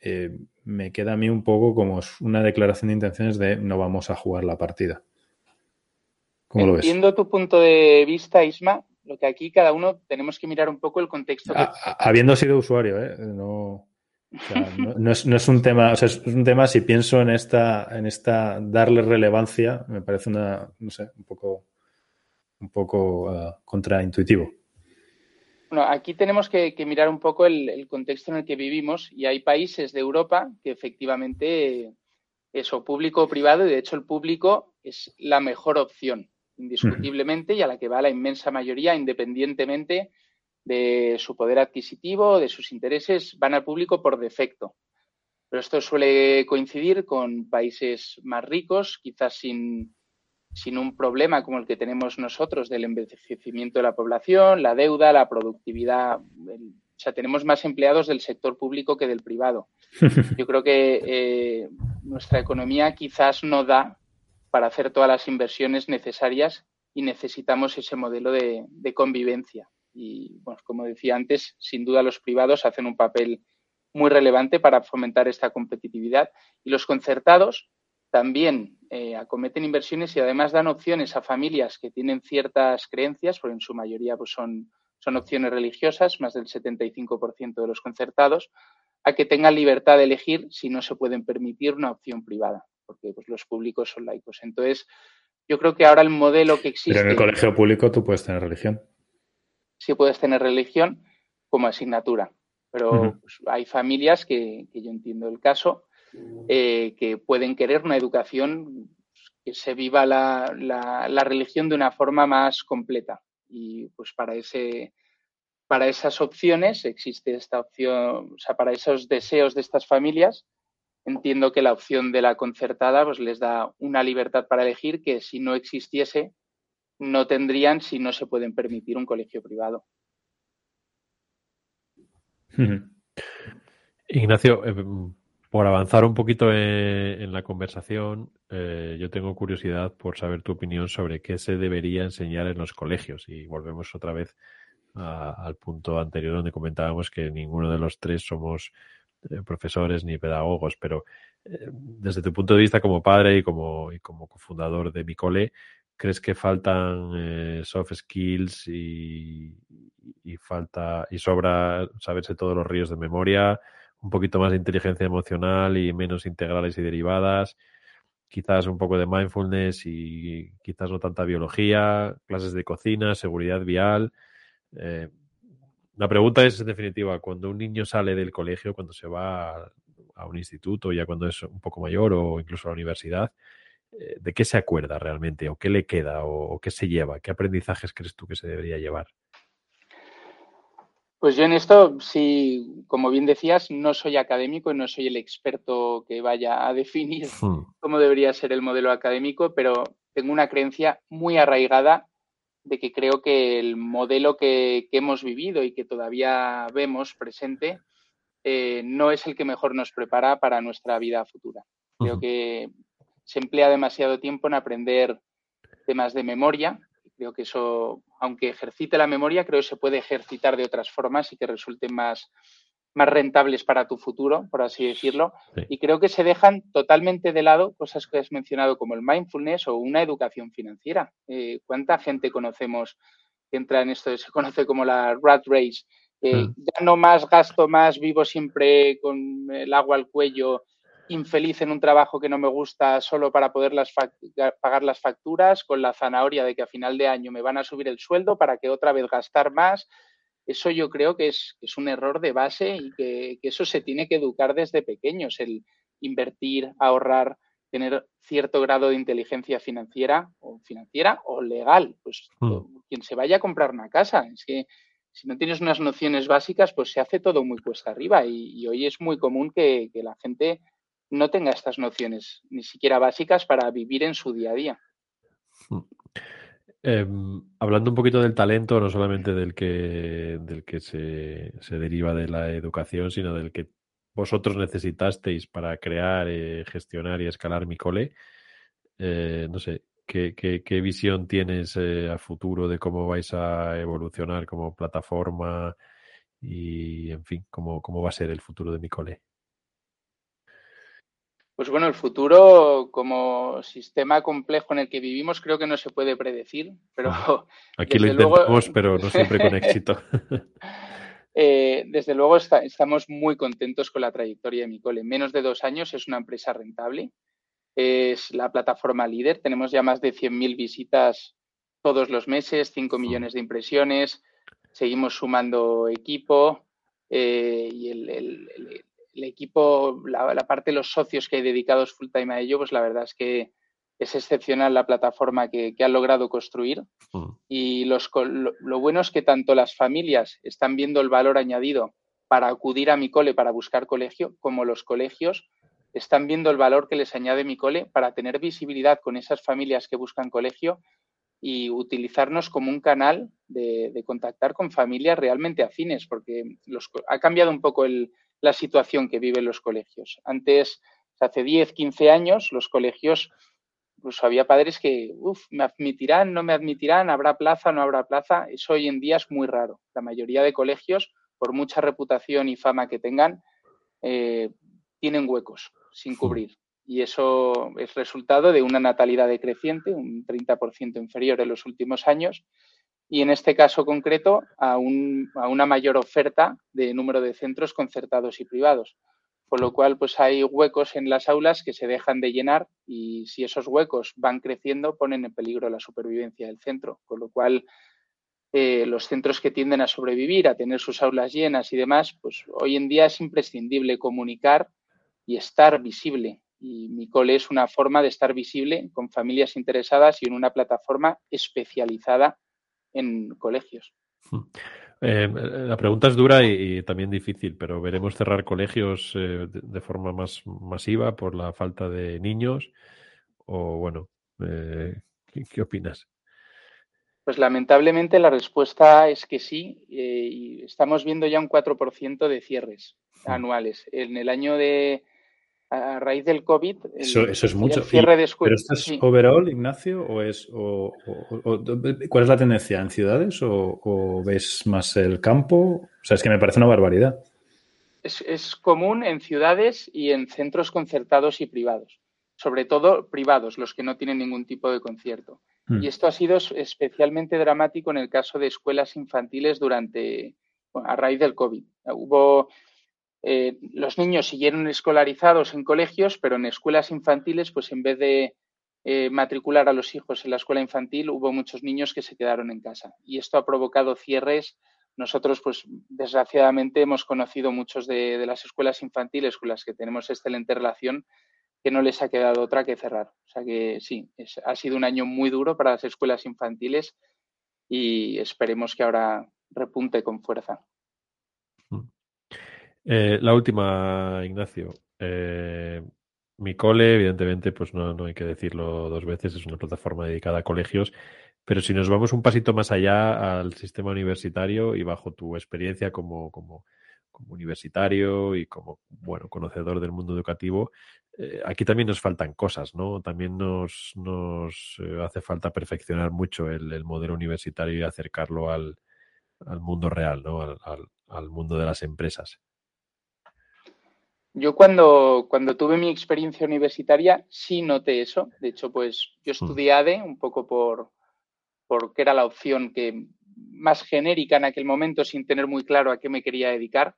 eh, me queda a mí un poco como una declaración de intenciones de no vamos a jugar la partida. ¿Cómo lo ves? Entiendo tu punto de vista, Isma. Lo que aquí cada uno tenemos que mirar un poco el contexto. A, habiendo sido usuario, ¿eh? No, o sea, no, no, es, no, es, un tema, o sea, es un tema si pienso en esta, en esta darle relevancia, me parece una, no sé, un poco, un poco uh, contraintuitivo. Bueno, aquí tenemos que, que mirar un poco el, el, contexto en el que vivimos y hay países de Europa que efectivamente es o público o privado y de hecho el público es la mejor opción, indiscutiblemente, y a la que va la inmensa mayoría, independientemente de su poder adquisitivo, de sus intereses, van al público por defecto. Pero esto suele coincidir con países más ricos, quizás sin, sin un problema como el que tenemos nosotros del envejecimiento de la población, la deuda, la productividad. El, o sea, tenemos más empleados del sector público que del privado. Yo creo que eh, nuestra economía quizás no da para hacer todas las inversiones necesarias y necesitamos ese modelo de, de convivencia y, bueno, como decía antes, sin duda los privados hacen un papel muy relevante para fomentar esta competitividad y los concertados también eh, acometen inversiones y además dan opciones a familias que tienen ciertas creencias, porque en su mayoría pues son, son opciones religiosas, más del 75% de los concertados, a que tengan libertad de elegir si no se pueden permitir una opción privada, porque pues, los públicos son laicos. Entonces, yo creo que ahora el modelo que existe. Pero en el colegio público tú puedes tener religión sí puedes tener religión como asignatura. Pero uh -huh. pues, hay familias que, que, yo entiendo el caso eh, que pueden querer una educación que se viva la, la, religión de una forma más completa. Y pues para ese, para esas opciones existe esta opción, o sea, para esos deseos de estas familias, entiendo que la opción de la concertada pues les da una libertad para elegir que si no existiese no tendrían si no se pueden permitir un colegio privado. Ignacio, eh, por avanzar un poquito en, la conversación, eh, yo tengo curiosidad por saber tu opinión sobre qué se debería enseñar en los colegios. Y volvemos otra vez al punto anterior donde comentábamos que ninguno de los tres somos eh, profesores ni pedagogos, pero desde tu punto de vista como padre y como, y como cofundador de mi cole, ¿crees que faltan soft skills y, falta y sobra saberse todos los ríos de memoria? un poquito más de inteligencia emocional y menos integrales y derivadas, quizás un poco de mindfulness y quizás no tanta biología, clases de cocina, seguridad vial. Eh, la pregunta es, en definitiva, cuando un niño sale del colegio, cuando se va a, un instituto, ya cuando es un poco mayor o incluso a la universidad, eh, ¿de qué se acuerda realmente? ¿O qué le queda? ¿O qué se lleva? ¿Qué aprendizajes crees tú que se debería llevar? Pues yo en esto, sí, como bien decías, no soy académico y no soy el experto que vaya a definir hmm. cómo debería ser el modelo académico, pero tengo una creencia muy arraigada de que creo que el modelo que, hemos vivido y que todavía vemos presente eh, no es el que mejor nos prepara para nuestra vida futura. Creo que se emplea demasiado tiempo en aprender temas de memoria. Creo que eso aunque ejercite la memoria, creo que se puede ejercitar de otras formas y que resulten más, más rentables para tu futuro, por así decirlo. Y creo que se dejan totalmente de lado cosas que has mencionado como el mindfulness o una educación financiera. Eh, ¿Cuánta gente conocemos que entra en esto que se conoce como la rat race? Hmm. Ya no más gasto más, vivo siempre con el agua al cuello infeliz en un trabajo que no me gusta solo para poder pagar las facturas, con la zanahoria de que a final de año me van a subir el sueldo para que otra vez gastar más. Eso yo creo que es, es un error de base y que, eso se tiene que educar desde pequeños, el invertir, ahorrar, tener cierto grado de inteligencia financiera o financiera o legal. Pues hmm. quien se vaya a comprar una casa, es que si no tienes unas nociones básicas, pues se hace todo muy cuesta arriba y, hoy es muy común que, que la gente no tenga estas nociones, ni siquiera básicas, para vivir en su día a día. Em, hablando un poquito del talento, no solamente del que, del que se, deriva de la educación, sino del que vosotros necesitasteis para crear, eh, gestionar y escalar mi cole. Eh, no sé, ¿qué, qué, visión tienes eh, a futuro de cómo vais a evolucionar como plataforma y, en fin, cómo, cómo va a ser el futuro de mi cole? Pues bueno, el futuro como sistema complejo en el que vivimos creo que no se puede predecir, pero... Ah, aquí lo intentamos, pero no siempre con éxito. Eh, desde luego estamos muy contentos con la trayectoria de Micole. En menos de dos años es una empresa rentable, es la plataforma líder, tenemos ya más de 100.000 visitas todos los meses, 5 millones de impresiones, seguimos sumando equipo eh, y el el equipo, la, parte de los socios que hay dedicados full time a ello, pues la verdad es que es excepcional la plataforma que, han logrado construir. Mm. Y los, lo, bueno es que tanto las familias están viendo el valor añadido para acudir a mi cole para buscar colegio, como los colegios están viendo el valor que les añade mi cole para tener visibilidad con esas familias que buscan colegio y utilizarnos como un canal de, contactar con familias realmente afines, porque los, ha cambiado un poco el, la situación que viven los colegios. Antes, hace 10, 15 años, los colegios, pues había padres que, uff, me admitirán, no me admitirán, habrá plaza, no habrá plaza. Eso hoy en día es muy raro. La mayoría de colegios, por mucha reputación y fama que tengan, eh, tienen huecos sin cubrir. Y eso es resultado de una natalidad decreciente, un 30% inferior en los últimos años, y en este caso concreto a, una mayor oferta de número de centros concertados y privados. Por lo cual, pues hay huecos en las aulas que se dejan de llenar y si esos huecos van creciendo, ponen en peligro la supervivencia del centro. Con lo cual, eh, los centros que tienden a sobrevivir, a tener sus aulas llenas y demás, pues hoy en día es imprescindible comunicar y estar visible. Y mi cole es una forma de estar visible con familias interesadas y en una plataforma especializada en colegios. Hmm. Eh, la pregunta es dura y, también difícil, pero veremos cerrar colegios eh, de, forma más masiva por la falta de niños. O bueno, eh, ¿qué, opinas? Pues lamentablemente la respuesta es que sí. y estamos viendo ya un 4% de cierres hmm. anuales. En el año de a raíz del COVID. eso, es mucho. ¿Pero esto es overall, Ignacio? ¿O es, o, ¿Cuál es la tendencia? ¿En ciudades o, ves más el campo? O sea, es que me parece una barbaridad. Es, común en ciudades y en centros concertados y privados. Sobre todo privados, los que no tienen ningún tipo de concierto. Hmm. Y esto ha sido especialmente dramático en el caso de escuelas infantiles durante, a raíz del COVID. Hubo eh, los niños siguieron escolarizados en colegios, pero en escuelas infantiles, pues en vez de eh, matricular a los hijos en la escuela infantil, hubo muchos niños que se quedaron en casa. Y esto ha provocado cierres. Nosotros, pues desgraciadamente, hemos conocido muchos de, las escuelas infantiles con las que tenemos excelente relación, que no les ha quedado otra que cerrar. O sea que sí, ha sido un año muy duro para las escuelas infantiles y esperemos que ahora repunte con fuerza. Eh, la última, Ignacio. Eh, mi cole, evidentemente, pues no, no hay que decirlo dos veces, es una plataforma dedicada a colegios, pero si nos vamos un pasito más allá al sistema universitario y bajo tu experiencia como, como, universitario y como, bueno, conocedor del mundo educativo, eh, aquí también nos faltan cosas, ¿no? También nos, nos hace falta perfeccionar mucho el, modelo universitario y acercarlo al, mundo real, ¿no? al mundo de las empresas. Yo cuando, cuando tuve mi experiencia universitaria sí noté eso. De hecho, pues yo hmm. estudié ADE un poco por porque era la opción que más genérica en aquel momento sin tener muy claro a qué me quería dedicar,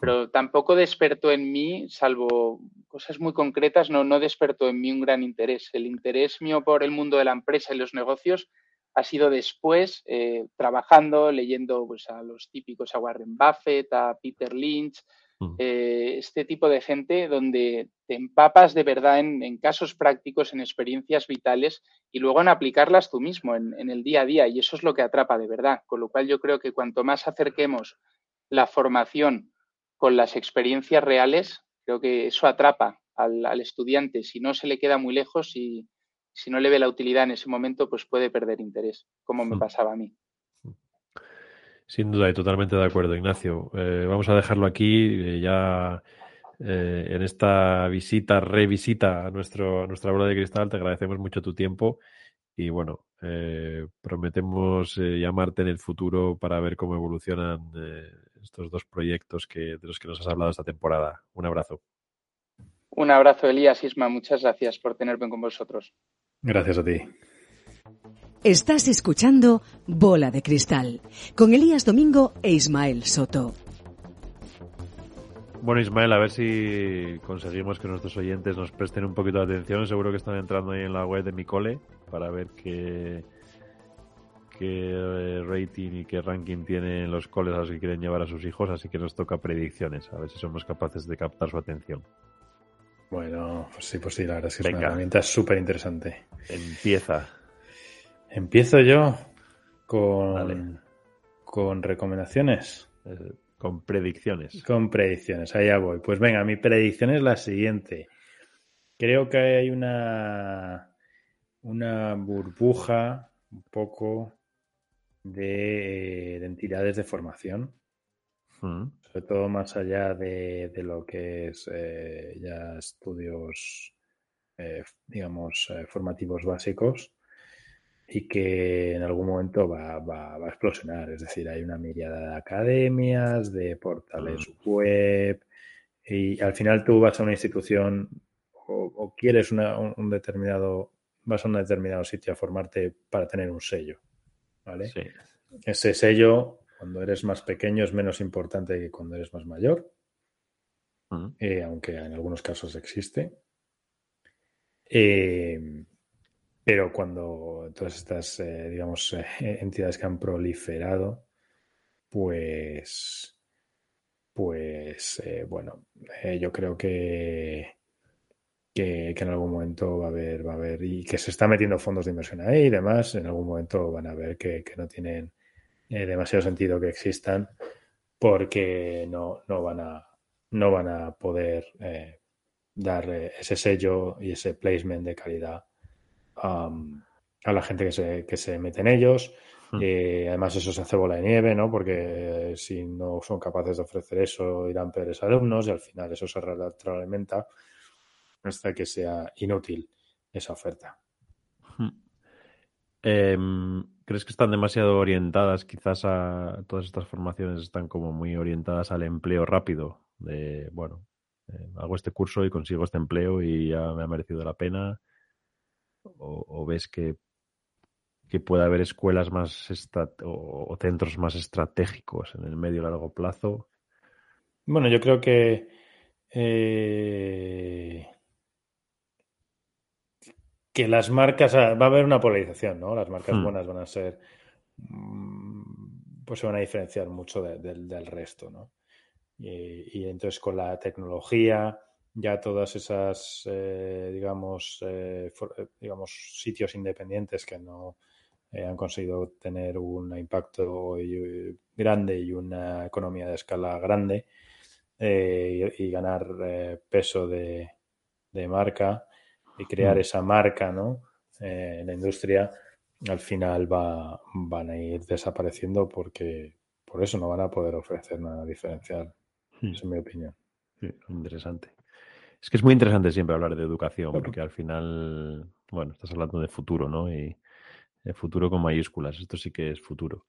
pero tampoco despertó en mí, salvo cosas muy concretas, no, no despertó en mí un gran interés. El interés mío por el mundo de la empresa y los negocios ha sido después, eh, trabajando, leyendo pues, a los típicos, a Warren Buffett, a Peter Lynch, Mm. Eh, este tipo de gente donde te empapas de verdad en, casos prácticos, en experiencias vitales y luego en aplicarlas tú mismo en, el día a día. Y eso es lo que atrapa de verdad. Con lo cual yo creo que cuanto más acerquemos la formación con las experiencias reales, creo que eso atrapa al, estudiante. Si no se le queda muy lejos y si no le ve la utilidad en ese momento, pues puede perder interés, como me mm. pasaba a mí. Sin duda y totalmente de acuerdo, Ignacio. Eh, vamos a dejarlo aquí eh, ya eh, en esta visita, revisita a, nuestro, nuestra bola de cristal. Te agradecemos mucho tu tiempo y bueno, prometemos llamarte en el futuro para ver cómo evolucionan estos dos proyectos que, de los que nos has hablado esta temporada. Un abrazo. Un abrazo, Elías Isma. Muchas gracias por tenerme con vosotros. Gracias a ti. Estás escuchando Bola de Cristal con Elías Domingo e Ismael Soto. Bueno, Ismael, a ver si conseguimos que nuestros oyentes nos presten un poquito de atención. Seguro que están entrando ahí en la web de mi cole para ver qué, qué eh, rating y qué ranking tienen los coles a los que quieren llevar a sus hijos. Así que nos toca predicciones, a ver si somos capaces de captar su atención. Bueno, pues sí, pues sí, la verdad es que es una herramienta súper interesante. Empieza. Empiezo yo con, con recomendaciones. Eh, con predicciones. Con predicciones, allá voy. Pues venga, mi predicción es la siguiente. Creo que hay una, una burbuja un poco de, entidades de formación. Mm. Sobre todo más allá de, lo que es eh, ya estudios, eh, digamos, formativos básicos y que en algún momento va, a explosionar. Es decir, hay una mirada de academias, de portales web, y al final tú vas a una institución o, quieres un, determinado, vas a un determinado sitio a formarte para tener un sello. ¿vale? Ese sello, cuando eres más pequeño, es menos importante que cuando eres más mayor, eh, aunque en algunos casos existe. Eh, pero cuando todas estas, eh, digamos, eh, entidades que han proliferado, pues pues eh, bueno, yo creo que, que, en algún momento va a haber, va a haber, y que se está metiendo fondos de inversión ahí y demás, en algún momento van a ver que, no tienen demasiado sentido que existan porque no, no, van, a, no van a poder dar ese sello y ese placement de calidad a la gente que se, que se mete en ellos. Hmm. Eh, además, eso se hace bola de nieve, ¿no? Porque si no son capaces de ofrecer eso, irán peores alumnos y al final eso se retroalimenta hasta que sea inútil esa oferta. Hmm. Em, ¿Crees que están demasiado orientadas? Quizás a todas estas formaciones están como muy orientadas al empleo rápido. De, bueno, eh, hago este curso y consigo este empleo y ya me ha merecido la pena. O ves que que pueda haber escuelas más o, centros más estratégicos en el medio y largo plazo? Bueno, yo creo que eh, que las marcas va a haber una polarización, ¿no? Las marcas hmm. buenas van a ser mm, pues se van a diferenciar mucho del resto, ¿no? Y, entonces con la tecnología ya todas esas eh, digamos eh, digamos sitios independientes que no eh, han conseguido tener un impacto grande y una economía de escala grande eh, y, ganar eh, peso de, marca y crear mm. esa marca ¿no? en la industria, al final va, van a ir desapareciendo porque por eso no van a poder ofrecer nada diferencial. Mm. Esa es mi opinión. interesante. Es que es muy interesante siempre hablar de educación, porque al final, bueno, estás hablando de futuro, ¿no? Y, el futuro con mayúsculas. Esto sí que es futuro.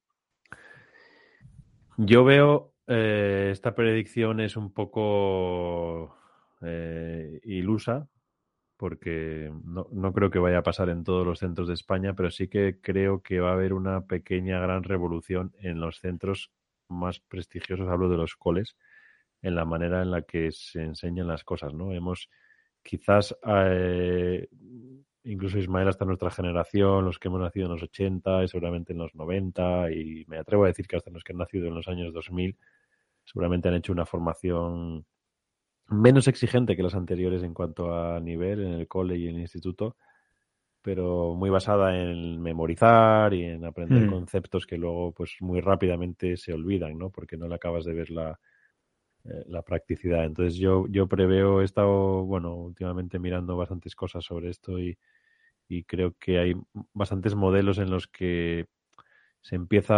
Yo veo eh, esta predicción es un poco eh, ilusa porque no, no, creo que vaya a pasar en todos los centros de España, pero sí que creo que va a haber una pequeña gran revolución en los centros más prestigiosos, hablo de los coles, en la manera en la que se enseñan las cosas, ¿no? Hemos quizás eh, incluso Ismael hasta nuestra generación, los que hemos nacido en los 80 y seguramente en los 90 y me atrevo a decir que hasta los que han nacido en los años 2000 seguramente han hecho una formación menos exigente que las anteriores en cuanto a nivel en el cole y en el instituto, pero muy basada en memorizar y en aprender mm. conceptos que luego pues muy rápidamente se olvidan, ¿no? Porque no le acabas de ver la, eh, la practicidad. Entonces yo, yo preveo, he estado, bueno, últimamente mirando bastantes cosas sobre esto y, creo que hay bastantes modelos en los que se empieza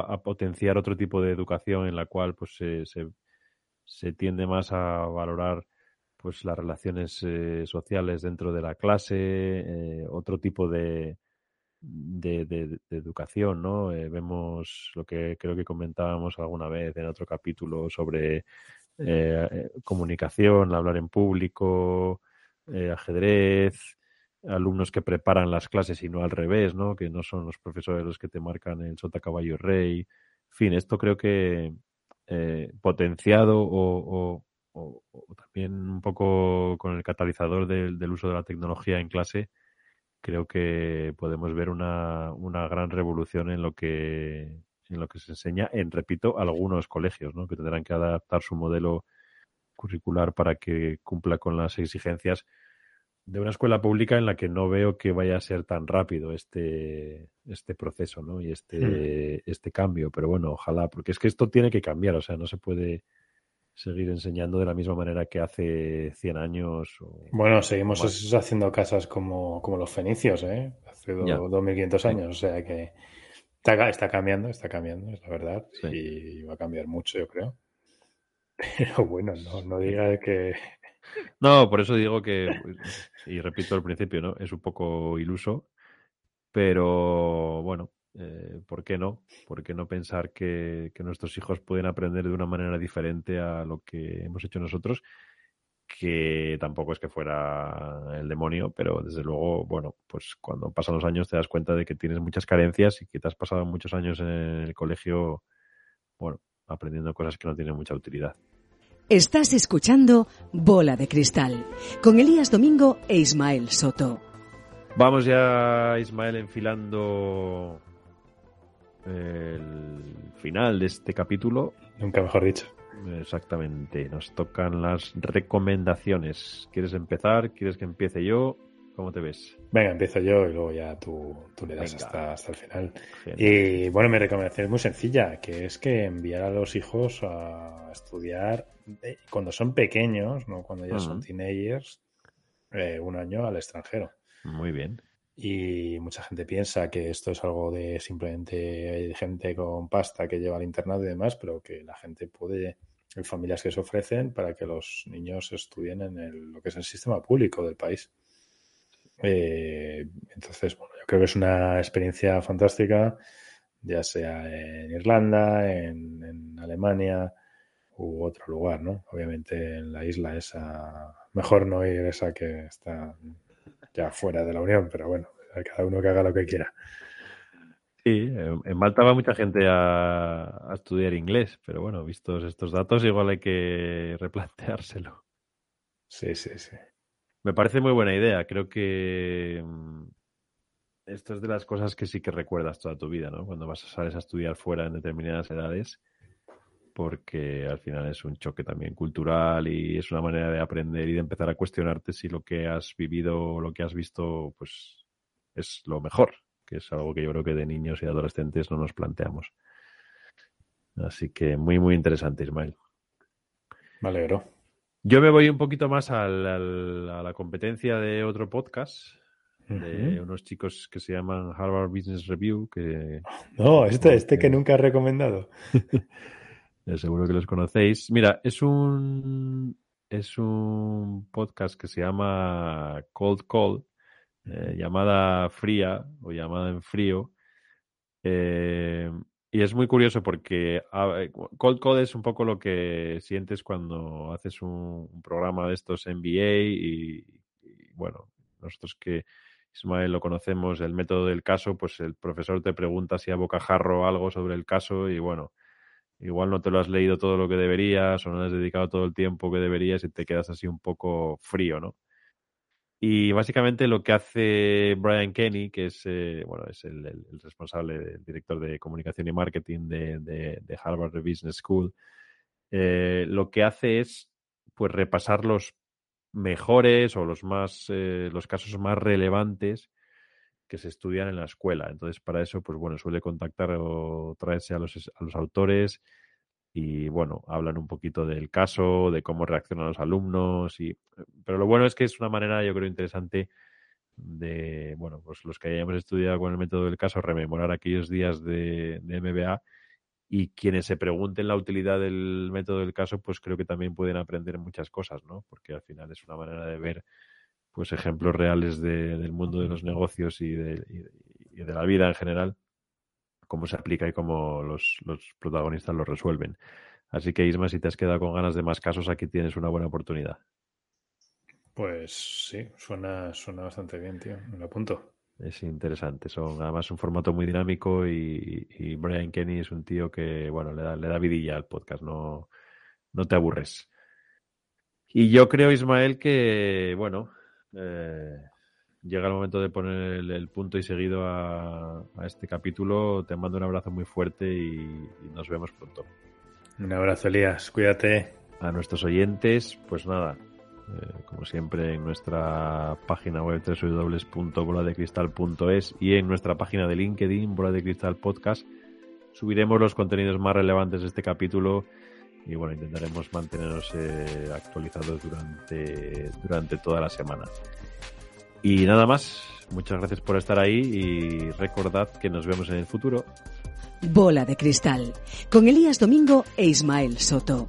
a, potenciar otro tipo de educación en la cual pues se, se, tiende más a valorar pues las relaciones eh, sociales dentro de la clase, eh, otro tipo de, de, educación, ¿no? Eh, vemos lo que creo que comentábamos alguna vez en otro capítulo sobre eh, eh, comunicación, hablar en público, ajedrez, alumnos que preparan las clases y no al revés, ¿no? Que no son los profesores los que te marcan el sota caballo rey. En fin, esto creo que potenciado o, también un poco con el catalizador del uso de la tecnología en clase, creo que podemos ver una, una gran revolución en lo que en lo que se enseña en, repito, algunos colegios, ¿no? que tendrán que adaptar su modelo curricular para que cumpla con las exigencias de una escuela pública en la que no veo que vaya a ser tan rápido este, este proceso ¿no? y este, hmm. este cambio. Pero bueno, ojalá, porque es que esto tiene que cambiar, o sea, no se puede seguir enseñando de la misma manera que hace 100 años. bueno, seguimos haciendo casas como, como, los fenicios, ¿eh? Hace 2500 años, o sea que está, está, cambiando, está cambiando, es la verdad, y va a cambiar mucho, yo creo. Pero bueno, no, no diga que... No, por eso digo que, y repito al principio, ¿no? Es un poco iluso, pero bueno, eh, ¿por qué no? ¿Por qué no pensar que, nuestros hijos pueden aprender de una manera diferente a lo que hemos hecho nosotros? Que tampoco es que fuera el demonio, pero desde luego, bueno, pues cuando pasan los años te das cuenta de que tienes muchas carencias y que te has pasado muchos años en el colegio, bueno, aprendiendo cosas que no tienen mucha utilidad. Estás escuchando Bola de Cristal con Elías Domingo e Ismael Soto. Vamos ya, Ismael, enfilando el final de este capítulo. Nunca mejor dicho. Exactamente, nos tocan las recomendaciones. ¿Quieres empezar? ¿Quieres que empiece yo? ¿Cómo te ves? Venga, empiezo yo y luego ya tú, tú le das hasta, hasta, el final. Y bueno, mi recomendación es muy sencilla, que es que enviar a los hijos a estudiar eh, cuando son pequeños, no cuando ya son teenagers, eh, un año al extranjero. Muy bien. Y mucha gente piensa que esto es algo de simplemente gente con pasta que lleva al internado y demás, pero que la gente puede, hay familias que se ofrecen para que los niños estudien en lo que es el sistema público del país. Eh, entonces, bueno, yo creo que es una experiencia fantástica, ya sea en Irlanda, en, Alemania u otro lugar, ¿no? Obviamente en la isla esa, mejor no ir esa que está ya fuera de la Unión, pero bueno, cada uno que haga lo que quiera. Sí, en Malta va mucha gente a, estudiar inglés, pero bueno, vistos estos datos, igual hay que replanteárselo. Sí, sí, sí. Me parece muy buena idea. Creo que mm, esto es de las cosas que sí que recuerdas toda tu vida, ¿no? Cuando vas a sales a estudiar fuera en determinadas edades, porque al final es un choque también cultural y es una manera de aprender y de empezar a cuestionarte si lo que has vivido o lo que has visto, pues es lo mejor, que es algo que yo creo que de niños y adolescentes no nos planteamos. Así que muy, muy interesante, Ismael. Me alegro. Yo me voy un poquito más a la competencia de otro podcast de unos chicos que se llaman Harvard Business Review. Que, no, este, este que nunca he recomendado. seguro que los conocéis. Mira, es un es un podcast que se llama Cold Call, eh, llamada fría o llamada en frío. Eh, y es muy curioso porque eh, Cold Code es un poco lo que sientes cuando haces un, programa de estos MBA y, bueno, nosotros que Ismael lo conocemos, el método del caso, pues el profesor te pregunta si a bocajarro algo sobre el caso y bueno, igual no te lo has leído todo lo que deberías o no has dedicado todo el tiempo que deberías y te quedas así un poco frío, ¿no? Y básicamente lo que hace Brian Kenny, que es, eh, bueno, es el, responsable, el director de comunicación y marketing de, Harvard Business School, eh, lo que hace es pues repasar los mejores o los más eh, los casos más relevantes que se estudian en la escuela. Entonces, para eso, pues bueno, suele contactar o traerse a los, a los autores y bueno, hablan un poquito del caso, de cómo reaccionan los alumnos y pero lo bueno es que es una manera yo creo interesante de, bueno, pues los que hayamos estudiado con el método del caso, rememorar aquellos días de, de MBA y quienes se pregunten la utilidad del método del caso, pues creo que también pueden aprender muchas cosas, ¿no? Porque al final es una manera de ver pues ejemplos reales del mundo de los negocios y de, y de la vida en general cómo se aplica y cómo los, protagonistas lo resuelven. Así que, Isma, si te has quedado con ganas de más casos, aquí tienes una buena oportunidad. Pues sí, suena, suena bastante bien, tío. Me lo apunto. Es interesante. Son además un formato muy dinámico y, Brian Kenny es un tío que, bueno, le da, le da vidilla al podcast, no, no te aburres. Y yo creo, Ismael, que, bueno, eh, llega el momento de poner el, punto y seguido a, este capítulo. Te mando un abrazo muy fuerte y, nos vemos pronto. Un abrazo, Elías. Cuídate. A nuestros oyentes, pues nada, eh, como siempre en nuestra página web www.boladecristal.es y en nuestra página de LinkedIn, Bola de Cristal Podcast, subiremos los contenidos más relevantes de este capítulo y bueno, intentaremos mantenernos eh, actualizados durante, durante toda la semana. Y nada más, muchas gracias por estar ahí y recordad que nos vemos en el futuro. Bola de Cristal, con Elías Domingo e Ismael Soto.